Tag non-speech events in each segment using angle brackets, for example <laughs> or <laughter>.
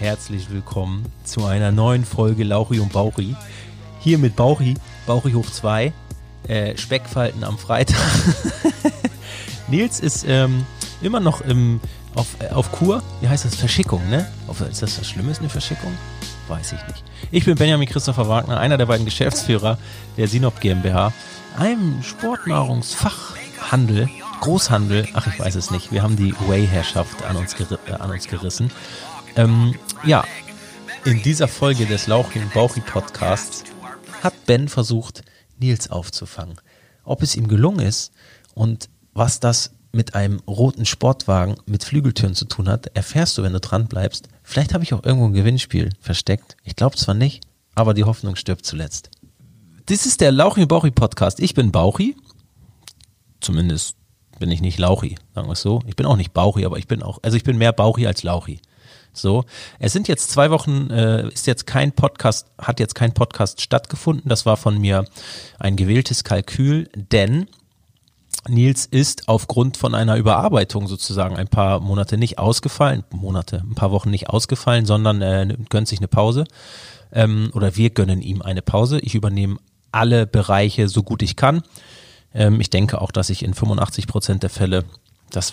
herzlich willkommen zu einer neuen Folge Lauchi und Bauchi. Hier mit Bauchi, Bauchi hoch 2, äh, Speckfalten am Freitag. <laughs> Nils ist ähm, immer noch im, auf, äh, auf Kur. Wie heißt das? Verschickung, ne? Auf, ist das was Schlimmes, eine Verschickung? Weiß ich nicht. Ich bin Benjamin Christopher Wagner, einer der beiden Geschäftsführer der Sinop GmbH, einem Sportnahrungsfachhandel Großhandel, ach ich weiß es nicht, wir haben die Way-Herrschaft an, äh, an uns gerissen. Ähm, ja, in dieser Folge des Lauching Bauchi Podcasts hat Ben versucht, Nils aufzufangen. Ob es ihm gelungen ist und was das mit einem roten Sportwagen mit Flügeltüren zu tun hat, erfährst du, wenn du dran bleibst. Vielleicht habe ich auch irgendwo ein Gewinnspiel versteckt. Ich glaube zwar nicht, aber die Hoffnung stirbt zuletzt. Das ist der Lauchi Bauchi Podcast. Ich bin Bauchi. Zumindest bin ich nicht Lauchi, sagen wir es so. Ich bin auch nicht Bauchi, aber ich bin auch, also ich bin mehr Bauchi als Lauchi. So, es sind jetzt zwei Wochen, äh, ist jetzt kein Podcast, hat jetzt kein Podcast stattgefunden. Das war von mir ein gewähltes Kalkül, denn Nils ist aufgrund von einer Überarbeitung sozusagen ein paar Monate nicht ausgefallen, Monate, ein paar Wochen nicht ausgefallen, sondern äh, gönnt sich eine Pause. Ähm, oder wir gönnen ihm eine Pause. Ich übernehme alle Bereiche so gut ich kann. Ähm, ich denke auch, dass ich in 85 Prozent der Fälle das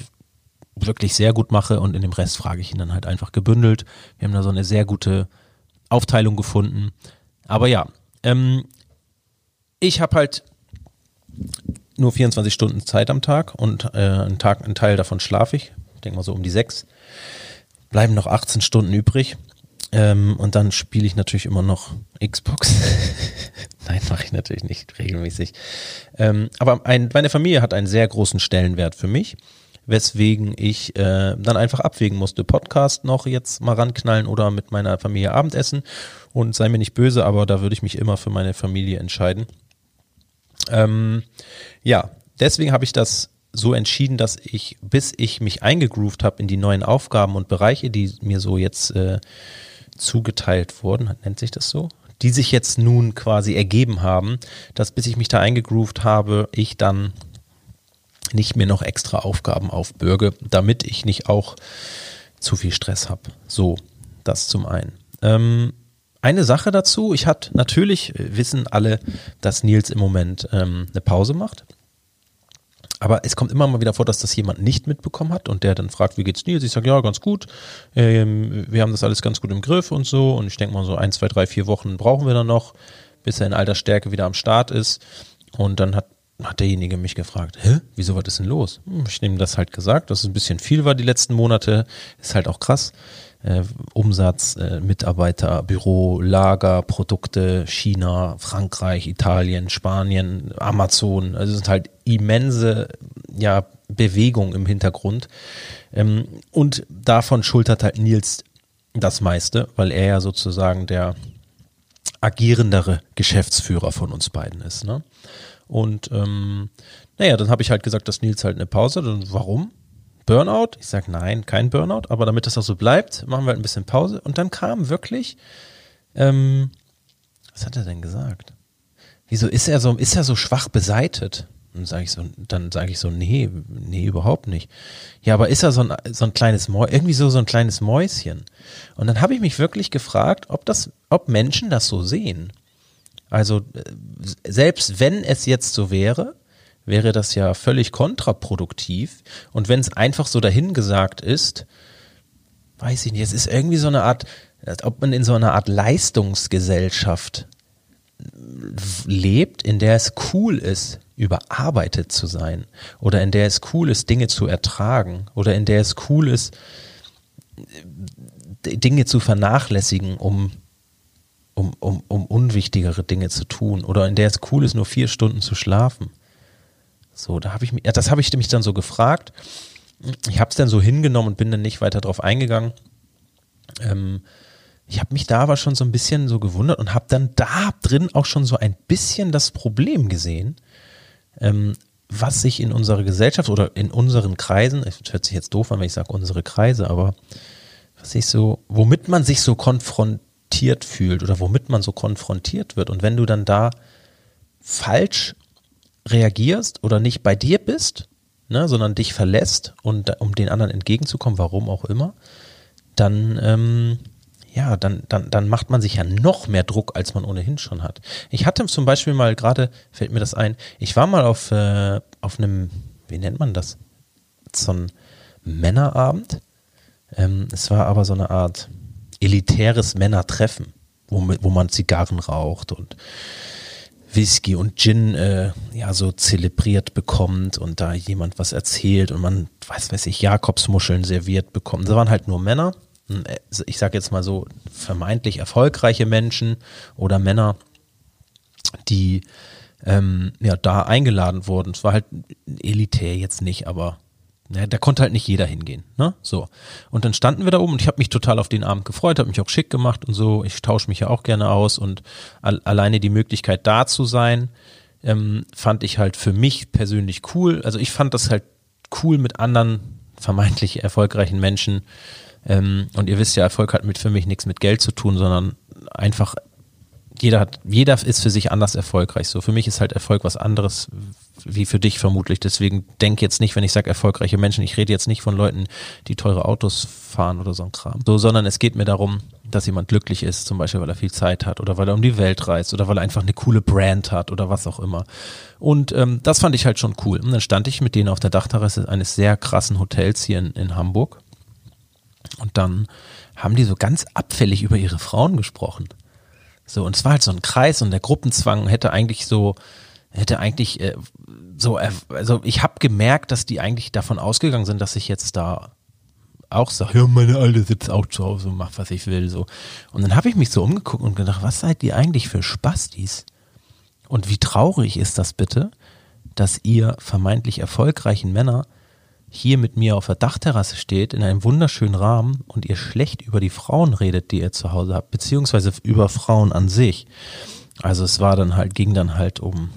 wirklich sehr gut mache und in dem Rest frage ich ihn dann halt einfach gebündelt. Wir haben da so eine sehr gute Aufteilung gefunden. Aber ja, ähm, ich habe halt nur 24 Stunden Zeit am Tag und äh, einen Tag, einen Teil davon schlafe ich. Ich denke mal so um die sechs. Bleiben noch 18 Stunden übrig. Ähm, und dann spiele ich natürlich immer noch Xbox. <laughs> Nein, mache ich natürlich nicht regelmäßig. Ähm, aber ein, meine Familie hat einen sehr großen Stellenwert für mich, weswegen ich äh, dann einfach abwägen musste, Podcast noch jetzt mal ranknallen oder mit meiner Familie Abendessen. Und sei mir nicht böse, aber da würde ich mich immer für meine Familie entscheiden. Ähm, ja, deswegen habe ich das so entschieden, dass ich, bis ich mich eingegroovt habe in die neuen Aufgaben und Bereiche, die mir so jetzt äh, zugeteilt wurden, nennt sich das so, die sich jetzt nun quasi ergeben haben, dass bis ich mich da eingegroovt habe, ich dann nicht mehr noch extra Aufgaben aufbürge, damit ich nicht auch zu viel Stress habe. So, das zum einen. Ähm, eine Sache dazu, ich hatte natürlich, wissen alle, dass Nils im Moment ähm, eine Pause macht. Aber es kommt immer mal wieder vor, dass das jemand nicht mitbekommen hat und der dann fragt, wie geht's Nils? Ich sage, ja, ganz gut. Ähm, wir haben das alles ganz gut im Griff und so. Und ich denke mal, so ein, zwei, drei, vier Wochen brauchen wir dann noch, bis er in alter Stärke wieder am Start ist. Und dann hat, hat derjenige mich gefragt, hä, wieso, was ist denn los? Hm, ich nehme das halt gesagt, dass es ein bisschen viel war die letzten Monate. Ist halt auch krass äh, Umsatz, äh, Mitarbeiter, Büro, Lager, Produkte, China, Frankreich, Italien, Spanien, Amazon. Also es sind halt immense ja, Bewegungen im Hintergrund. Ähm, und davon schultert halt Nils das meiste, weil er ja sozusagen der agierendere Geschäftsführer von uns beiden ist. Ne? Und ähm, naja, dann habe ich halt gesagt, dass Nils halt eine Pause hat. Und warum? Burnout? Ich sage nein, kein Burnout, aber damit das auch so bleibt, machen wir halt ein bisschen Pause. Und dann kam wirklich, ähm, was hat er denn gesagt? Wieso ist er so, ist er so schwach beseitet? Und sage ich so, dann sage ich so, nee, nee, überhaupt nicht. Ja, aber ist er so ein, so ein kleines Mäuschen, irgendwie so, so ein kleines Mäuschen? Und dann habe ich mich wirklich gefragt, ob das, ob Menschen das so sehen. Also, äh, selbst wenn es jetzt so wäre, wäre das ja völlig kontraproduktiv. Und wenn es einfach so dahingesagt ist, weiß ich nicht, es ist irgendwie so eine Art, als ob man in so einer Art Leistungsgesellschaft lebt, in der es cool ist, überarbeitet zu sein oder in der es cool ist, Dinge zu ertragen oder in der es cool ist, Dinge zu vernachlässigen, um, um, um, um unwichtigere Dinge zu tun oder in der es cool ist, nur vier Stunden zu schlafen. So, da habe ich mich, ja, das habe ich mich dann so gefragt. Ich habe es dann so hingenommen und bin dann nicht weiter drauf eingegangen. Ähm, ich habe mich da aber schon so ein bisschen so gewundert und habe dann da drin auch schon so ein bisschen das Problem gesehen, ähm, was sich in unserer Gesellschaft oder in unseren Kreisen, es hört sich jetzt doof an, wenn ich sage unsere Kreise, aber was ich so, womit man sich so konfrontiert fühlt oder womit man so konfrontiert wird. Und wenn du dann da falsch reagierst oder nicht bei dir bist, ne, sondern dich verlässt und um den anderen entgegenzukommen, warum auch immer, dann ähm, ja, dann, dann, dann macht man sich ja noch mehr Druck, als man ohnehin schon hat. Ich hatte zum Beispiel mal gerade, fällt mir das ein, ich war mal auf, äh, auf einem, wie nennt man das? So ein Männerabend. Ähm, es war aber so eine Art elitäres Männertreffen, wo, wo man Zigarren raucht und Whisky und Gin äh, ja so zelebriert bekommt und da jemand was erzählt und man, weiß weiß ich, Jakobsmuscheln serviert bekommt. Da waren halt nur Männer ich sage jetzt mal so, vermeintlich erfolgreiche Menschen oder Männer, die ähm, ja da eingeladen wurden. Es war halt elitär jetzt nicht, aber ja, da konnte halt nicht jeder hingehen, ne? So. Und dann standen wir da oben und ich habe mich total auf den Abend gefreut, habe mich auch schick gemacht und so. Ich tausche mich ja auch gerne aus und al alleine die Möglichkeit da zu sein, ähm, fand ich halt für mich persönlich cool. Also ich fand das halt cool mit anderen vermeintlich erfolgreichen Menschen ähm, und ihr wisst ja, Erfolg hat mit für mich nichts mit Geld zu tun, sondern einfach jeder hat, jeder ist für sich anders erfolgreich. So für mich ist halt Erfolg was anderes wie für dich vermutlich. Deswegen denk jetzt nicht, wenn ich sage erfolgreiche Menschen, ich rede jetzt nicht von Leuten, die teure Autos fahren oder so ein Kram. So, sondern es geht mir darum, dass jemand glücklich ist, zum Beispiel, weil er viel Zeit hat oder weil er um die Welt reist oder weil er einfach eine coole Brand hat oder was auch immer. Und ähm, das fand ich halt schon cool. Und dann stand ich mit denen auf der Dachterrasse eines sehr krassen Hotels hier in, in Hamburg und dann haben die so ganz abfällig über ihre Frauen gesprochen. So, und es war halt so ein Kreis und der Gruppenzwang hätte eigentlich so, hätte eigentlich äh, so, also ich habe gemerkt, dass die eigentlich davon ausgegangen sind, dass ich jetzt da auch sage, ja, meine Alte sitzt auch zu Hause und macht, was ich will, so. Und dann habe ich mich so umgeguckt und gedacht, was seid ihr eigentlich für Spastis? Und wie traurig ist das bitte, dass ihr vermeintlich erfolgreichen Männer hier mit mir auf der Dachterrasse steht, in einem wunderschönen Rahmen und ihr schlecht über die Frauen redet, die ihr zu Hause habt, beziehungsweise über Frauen an sich. Also es war dann halt, ging dann halt um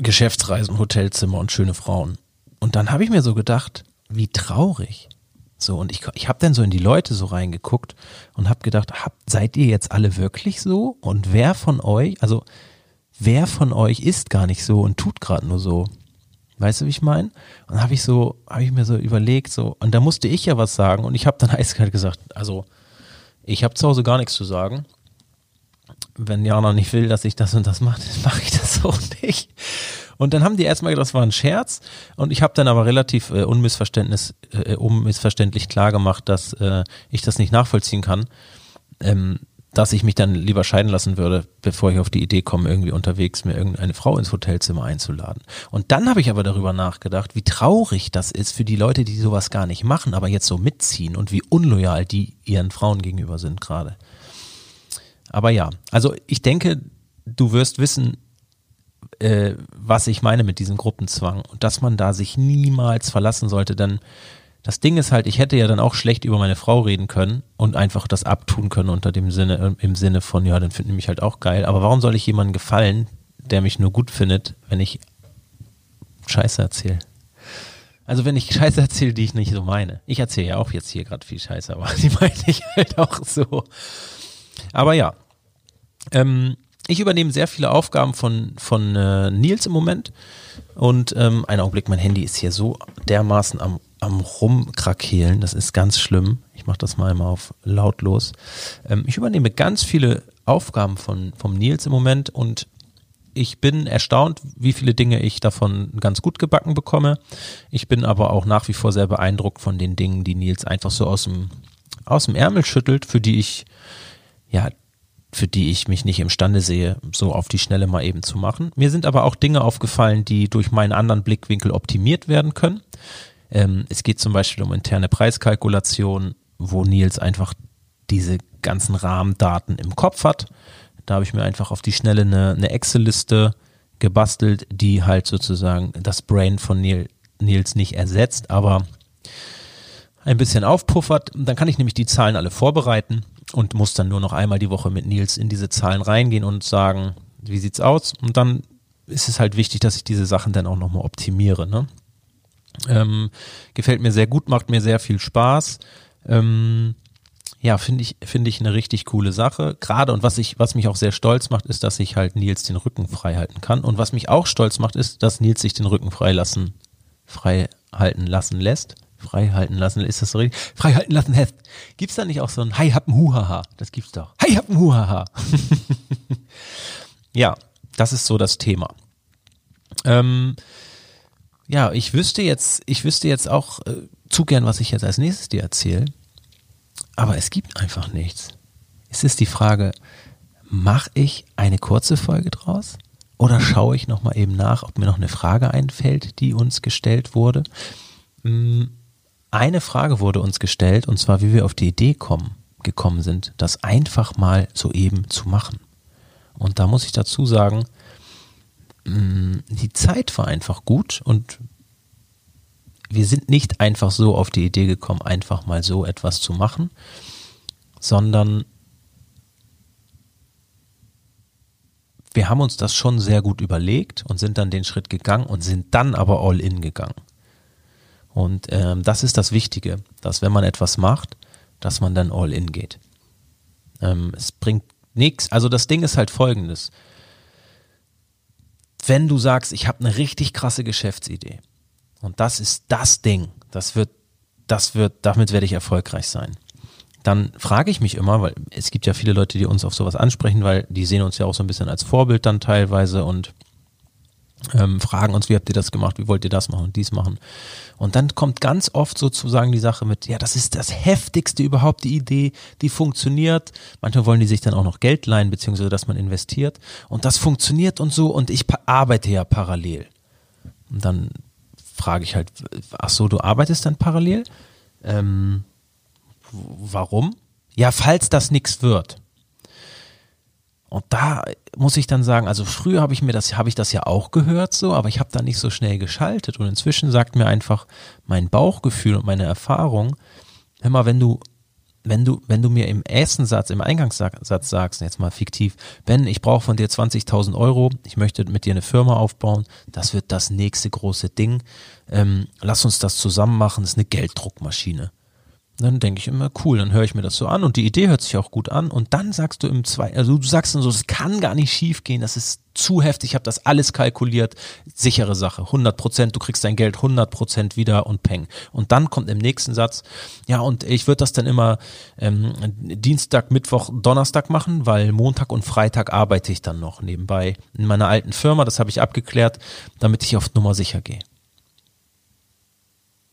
Geschäftsreisen, Hotelzimmer und schöne Frauen. Und dann habe ich mir so gedacht, wie traurig. So, und ich, ich habe dann so in die Leute so reingeguckt und habe gedacht, habt, seid ihr jetzt alle wirklich so? Und wer von euch, also wer von euch ist gar nicht so und tut gerade nur so? Weißt du, wie ich meine? Und habe ich so, habe ich mir so überlegt, so, und da musste ich ja was sagen und ich habe dann <laughs> eiskalt gesagt, also ich habe zu Hause gar nichts zu sagen. Wenn Jana nicht will, dass ich das und das mache, dann mache ich das <laughs> auch nicht. Und dann haben die erstmal gedacht, das war ein Scherz. Und ich habe dann aber relativ äh, unmissverständnis, äh, unmissverständlich klar gemacht, dass äh, ich das nicht nachvollziehen kann. Ähm, dass ich mich dann lieber scheiden lassen würde, bevor ich auf die Idee komme, irgendwie unterwegs mir irgendeine Frau ins Hotelzimmer einzuladen. Und dann habe ich aber darüber nachgedacht, wie traurig das ist für die Leute, die sowas gar nicht machen, aber jetzt so mitziehen und wie unloyal die ihren Frauen gegenüber sind gerade. Aber ja, also ich denke, du wirst wissen, äh, was ich meine mit diesem Gruppenzwang und dass man da sich niemals verlassen sollte, denn das Ding ist halt, ich hätte ja dann auch schlecht über meine Frau reden können und einfach das abtun können unter dem Sinne, im Sinne von, ja, dann finden die mich halt auch geil. Aber warum soll ich jemandem gefallen, der mich nur gut findet, wenn ich Scheiße erzähle? Also wenn ich Scheiße erzähle, die ich nicht so meine. Ich erzähle ja auch jetzt hier gerade viel Scheiße, aber <laughs> die meine ich halt auch so. Aber ja, ähm, ich übernehme sehr viele Aufgaben von, von äh, Nils im Moment. Und ähm, einen Augenblick, mein Handy ist hier so dermaßen am am Rumkrakehlen. Das ist ganz schlimm. Ich mache das mal immer auf lautlos. Ähm, ich übernehme ganz viele Aufgaben von, vom Nils im Moment und ich bin erstaunt, wie viele Dinge ich davon ganz gut gebacken bekomme. Ich bin aber auch nach wie vor sehr beeindruckt von den Dingen, die Nils einfach so aus dem, aus dem Ärmel schüttelt, für die ich, ja, für die ich mich nicht imstande sehe, so auf die Schnelle mal eben zu machen. Mir sind aber auch Dinge aufgefallen, die durch meinen anderen Blickwinkel optimiert werden können. Ähm, es geht zum Beispiel um interne Preiskalkulation, wo Nils einfach diese ganzen Rahmendaten im Kopf hat. Da habe ich mir einfach auf die Schnelle eine, eine Excel-Liste gebastelt, die halt sozusagen das Brain von Neil, Nils nicht ersetzt, aber ein bisschen aufpuffert. Dann kann ich nämlich die Zahlen alle vorbereiten und muss dann nur noch einmal die Woche mit Nils in diese Zahlen reingehen und sagen, wie sieht's aus? Und dann ist es halt wichtig, dass ich diese Sachen dann auch nochmal optimiere. Ne? Ähm, gefällt mir sehr gut, macht mir sehr viel Spaß. Ähm, ja, finde ich, finde ich eine richtig coole Sache. Gerade und was ich, was mich auch sehr stolz macht, ist, dass ich halt Nils den Rücken frei halten kann. Und was mich auch stolz macht, ist, dass Nils sich den Rücken frei lassen, frei halten lassen lässt. Frei halten lassen, ist das so richtig? Frei halten lassen, Heft. Gibt's da nicht auch so ein Hi happen Huhaha? Das gibt's doch. Hi happen Huhaha. <laughs> ja, das ist so das Thema. Ähm, ja, ich wüsste jetzt, ich wüsste jetzt auch äh, zu gern, was ich jetzt als nächstes dir erzähle. Aber es gibt einfach nichts. Es ist die Frage, mache ich eine kurze Folge draus? Oder schaue ich nochmal eben nach, ob mir noch eine Frage einfällt, die uns gestellt wurde? Mm, eine Frage wurde uns gestellt, und zwar, wie wir auf die Idee kommen, gekommen sind, das einfach mal so eben zu machen. Und da muss ich dazu sagen, die Zeit war einfach gut und wir sind nicht einfach so auf die Idee gekommen, einfach mal so etwas zu machen, sondern wir haben uns das schon sehr gut überlegt und sind dann den Schritt gegangen und sind dann aber all in gegangen. Und ähm, das ist das Wichtige, dass wenn man etwas macht, dass man dann all in geht. Ähm, es bringt nichts. Also das Ding ist halt folgendes. Wenn du sagst, ich habe eine richtig krasse Geschäftsidee. Und das ist das Ding, das wird, das wird, damit werde ich erfolgreich sein. Dann frage ich mich immer, weil es gibt ja viele Leute, die uns auf sowas ansprechen, weil die sehen uns ja auch so ein bisschen als Vorbild dann teilweise und ähm, fragen uns, wie habt ihr das gemacht, wie wollt ihr das machen und dies machen. Und dann kommt ganz oft sozusagen die Sache mit, ja, das ist das heftigste überhaupt, die Idee, die funktioniert. Manchmal wollen die sich dann auch noch Geld leihen, beziehungsweise dass man investiert. Und das funktioniert und so und ich arbeite ja parallel. Und dann frage ich halt, ach so, du arbeitest dann parallel? Ähm, warum? Ja, falls das nichts wird. Und da muss ich dann sagen, also früher habe ich mir das, habe ich das ja auch gehört so, aber ich habe da nicht so schnell geschaltet. Und inzwischen sagt mir einfach mein Bauchgefühl und meine Erfahrung, hör mal, wenn du, wenn du, wenn du mir im ersten Satz, im Eingangssatz sagst, jetzt mal fiktiv, Ben, ich brauche von dir 20.000 Euro, ich möchte mit dir eine Firma aufbauen, das wird das nächste große Ding, ähm, lass uns das zusammen machen, das ist eine Gelddruckmaschine. Dann denke ich immer, cool, dann höre ich mir das so an und die Idee hört sich auch gut an und dann sagst du im zwei, also du sagst dann so, es kann gar nicht schief gehen, das ist zu heftig, ich habe das alles kalkuliert, sichere Sache, 100 Prozent, du kriegst dein Geld 100 Prozent wieder und peng. Und dann kommt im nächsten Satz, ja und ich würde das dann immer ähm, Dienstag, Mittwoch, Donnerstag machen, weil Montag und Freitag arbeite ich dann noch nebenbei in meiner alten Firma, das habe ich abgeklärt, damit ich auf Nummer sicher gehe.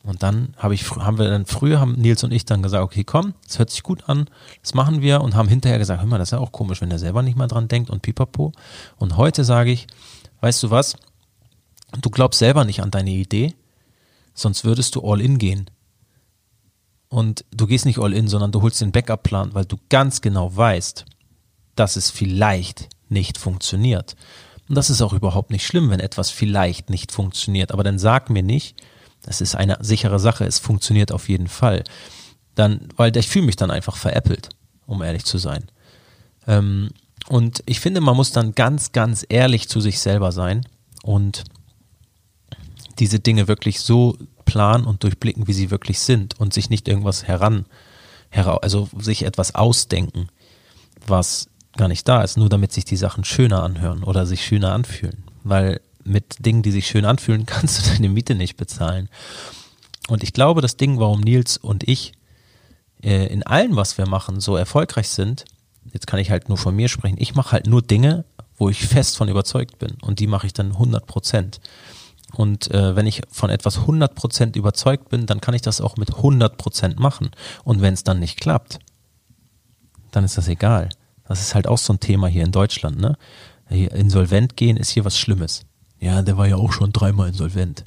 Und dann habe ich, haben wir dann früher, haben Nils und ich dann gesagt, okay, komm, das hört sich gut an, das machen wir und haben hinterher gesagt, hör mal, das ist ja auch komisch, wenn der selber nicht mal dran denkt und pipapo. Und heute sage ich, weißt du was, du glaubst selber nicht an deine Idee, sonst würdest du all in gehen. Und du gehst nicht all in, sondern du holst den Backup-Plan, weil du ganz genau weißt, dass es vielleicht nicht funktioniert. Und das ist auch überhaupt nicht schlimm, wenn etwas vielleicht nicht funktioniert. Aber dann sag mir nicht, das ist eine sichere Sache, es funktioniert auf jeden Fall. Dann, weil ich fühle mich dann einfach veräppelt, um ehrlich zu sein. Ähm, und ich finde, man muss dann ganz, ganz ehrlich zu sich selber sein und diese Dinge wirklich so planen und durchblicken, wie sie wirklich sind und sich nicht irgendwas heran, also sich etwas ausdenken, was gar nicht da ist, nur damit sich die Sachen schöner anhören oder sich schöner anfühlen. Weil mit Dingen, die sich schön anfühlen, <laughs> kannst du deine Miete nicht bezahlen. Und ich glaube, das Ding, warum Nils und ich äh, in allem, was wir machen, so erfolgreich sind, jetzt kann ich halt nur von mir sprechen, ich mache halt nur Dinge, wo ich fest von überzeugt bin. Und die mache ich dann 100 Prozent. Und äh, wenn ich von etwas 100 Prozent überzeugt bin, dann kann ich das auch mit 100 Prozent machen. Und wenn es dann nicht klappt, dann ist das egal. Das ist halt auch so ein Thema hier in Deutschland. Ne? Insolvent gehen ist hier was Schlimmes. Ja, der war ja auch schon dreimal insolvent.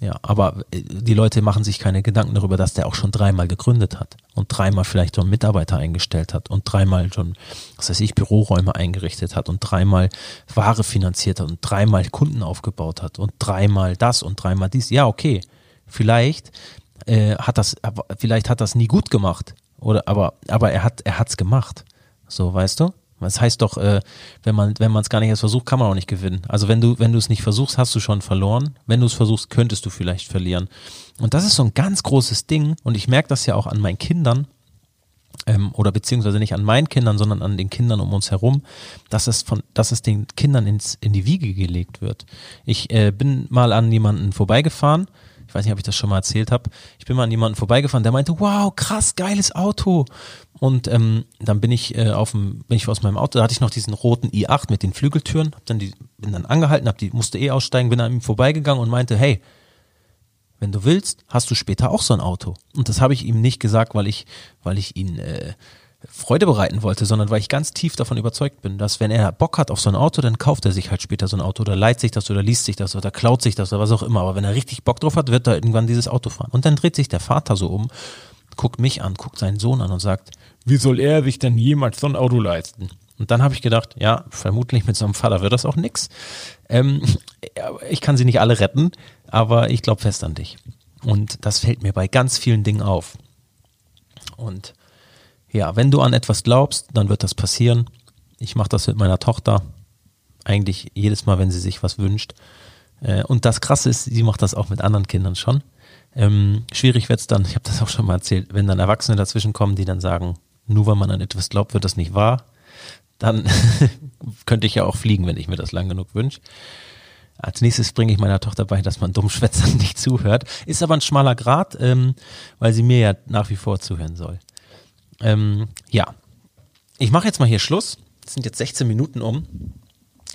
Ja, aber äh, die Leute machen sich keine Gedanken darüber, dass der auch schon dreimal gegründet hat und dreimal vielleicht schon Mitarbeiter eingestellt hat und dreimal schon, was weiß ich, Büroräume eingerichtet hat und dreimal Ware finanziert hat und dreimal Kunden aufgebaut hat und dreimal das und dreimal dies. Ja, okay, vielleicht äh, hat das, vielleicht hat das nie gut gemacht oder, aber, aber er hat, er hat's gemacht. So, weißt du? Das heißt doch, äh, wenn man wenn es gar nicht erst versucht, kann man auch nicht gewinnen. Also wenn du wenn du es nicht versuchst, hast du schon verloren. Wenn du es versuchst, könntest du vielleicht verlieren. Und das ist so ein ganz großes Ding. Und ich merke das ja auch an meinen Kindern ähm, oder beziehungsweise nicht an meinen Kindern, sondern an den Kindern um uns herum, dass es von dass es den Kindern ins in die Wiege gelegt wird. Ich äh, bin mal an jemanden vorbeigefahren Ich weiß nicht, ob ich das schon mal erzählt habe. Ich bin mal an jemanden vorbeigefahren, der meinte, wow, krass, geiles Auto. Und ähm, dann bin ich äh, auf dem, bin ich aus meinem Auto, da hatte ich noch diesen roten i8 mit den Flügeltüren, hab dann die, bin dann angehalten, hab die, musste eh aussteigen, bin an ihm vorbeigegangen und meinte, hey, wenn du willst, hast du später auch so ein Auto. Und das habe ich ihm nicht gesagt, weil ich, weil ich ihn äh, Freude bereiten wollte, sondern weil ich ganz tief davon überzeugt bin, dass wenn er Bock hat auf so ein Auto, dann kauft er sich halt später so ein Auto oder leiht sich das oder liest sich das oder klaut sich das oder was auch immer. Aber wenn er richtig Bock drauf hat, wird er irgendwann dieses Auto fahren. Und dann dreht sich der Vater so um, guckt mich an, guckt seinen Sohn an und sagt, wie soll er sich denn jemals so ein Auto leisten? Und dann habe ich gedacht, ja, vermutlich mit so einem Vater wird das auch nix. Ähm, <laughs> ich kann sie nicht alle retten, aber ich glaube fest an dich. Und das fällt mir bei ganz vielen Dingen auf. Und ja, wenn du an etwas glaubst, dann wird das passieren. Ich mache das mit meiner Tochter eigentlich jedes Mal, wenn sie sich was wünscht. Äh, und das Krasse ist, sie macht das auch mit anderen Kindern schon. Ähm, schwierig wird's dann, <laughs> ich habe das auch schon mal erzählt, wenn dann Erwachsene dazwischen kommen, die dann sagen, nur weil man an etwas glaubt, wird das nicht wahr dann <laughs> könnte ich ja auch fliegen, wenn ich mir das lang genug wünsche. Als nächstes bringe ich meiner Tochter bei, dass man Dummschwätzern <laughs> nicht zuhört. Ist aber ein schmaler Grad, ähm, weil sie mir ja nach wie vor zuhören soll. Ähm, ja, ich mache jetzt mal hier Schluss. Es sind jetzt 16 Minuten um.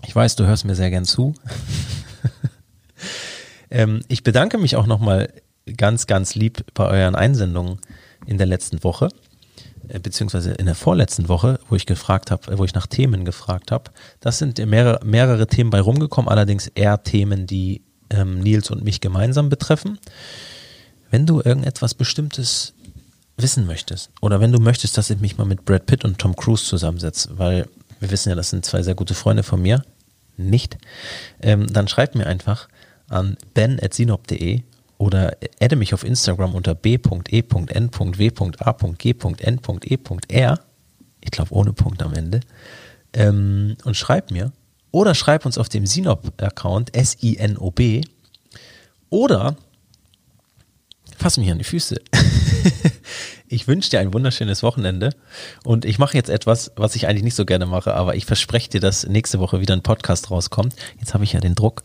Ich weiß, du hörst mir sehr gern zu. <laughs> ähm, ich bedanke mich auch nochmal ganz, ganz lieb bei euren Einsendungen in der letzten Woche. Äh, beziehungsweise in der vorletzten Woche, wo ich gefragt habe, wo ich nach Themen gefragt habe, das sind mehrere, mehrere Themen bei rumgekommen, allerdings eher Themen, die ähm, Nils und mich gemeinsam betreffen. Wenn du irgendetwas Bestimmtes wissen möchtest oder wenn du möchtest, dass ich mich mal mit Brad Pitt und Tom Cruise zusammensetze, weil wir wissen ja, das sind zwei sehr gute Freunde von mir, nicht, ähm, dann schreib mir einfach an ben.sinop.de oder adde mich auf Instagram unter b.e.n.w.a.g.n.e.r. Ich glaube ohne Punkt am Ende. Ähm, und schreib mir. Oder schreib uns auf dem Sinop-Account S-I-N-O-B. Oder fass mich an die Füße. <laughs> ich wünsche dir ein wunderschönes Wochenende und ich mache jetzt etwas, was ich eigentlich nicht so gerne mache, aber ich verspreche dir, dass nächste Woche wieder ein Podcast rauskommt. Jetzt habe ich ja den Druck,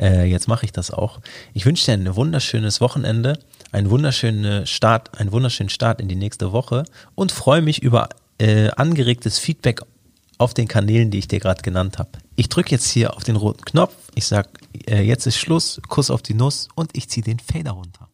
äh, jetzt mache ich das auch. Ich wünsche dir ein wunderschönes Wochenende, einen wunderschönen Start, einen wunderschönen Start in die nächste Woche und freue mich über äh, angeregtes Feedback auf den Kanälen, die ich dir gerade genannt habe. Ich drücke jetzt hier auf den roten Knopf, ich sage, äh, jetzt ist Schluss, Kuss auf die Nuss und ich ziehe den Fader runter.